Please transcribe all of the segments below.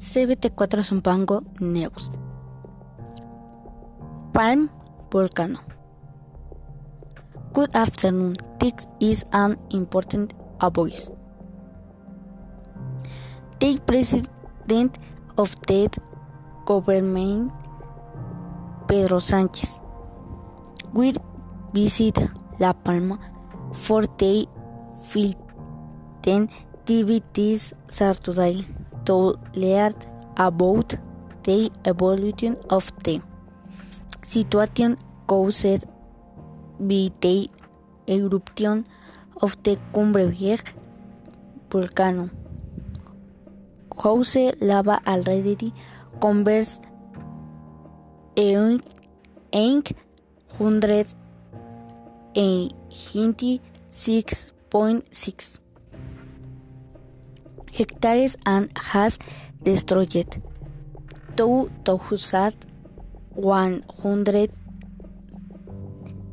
CBT4 Zumpango News. Palm Volcano. Good afternoon. This is an important voice. The president of the government, Pedro Sánchez, will visit La Palma for the field activities Saturday to about the evolution of the situation caused by the eruption of the Cumbre Vieja volcano. House lava already converse in point six hectares and has destroyed two thousand one hundred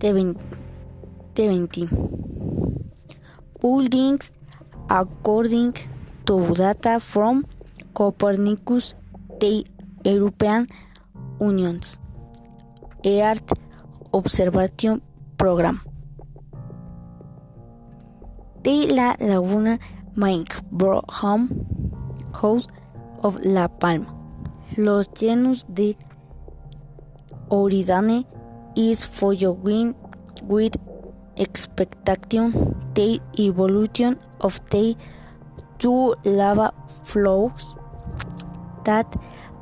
seventy buildings according to data from Copernicus, the European Union's. Earth Observation Program. De la Laguna Mike Home House of La Palma. Los genus de Oridane is following with expectation the evolution of the two lava flows that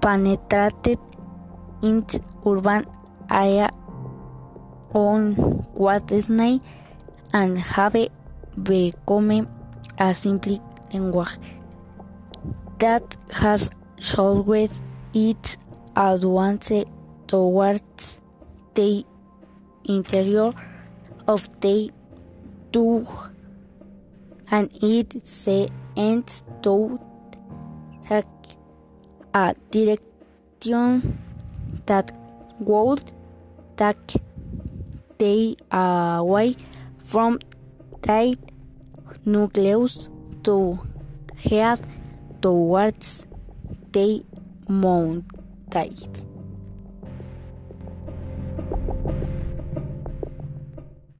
penetrated into urban area on Wednesday and have become a simple language that has showed its advance towards the interior of the two and it ends to take a direction that would take the away from that nucleus to head towards the mountain.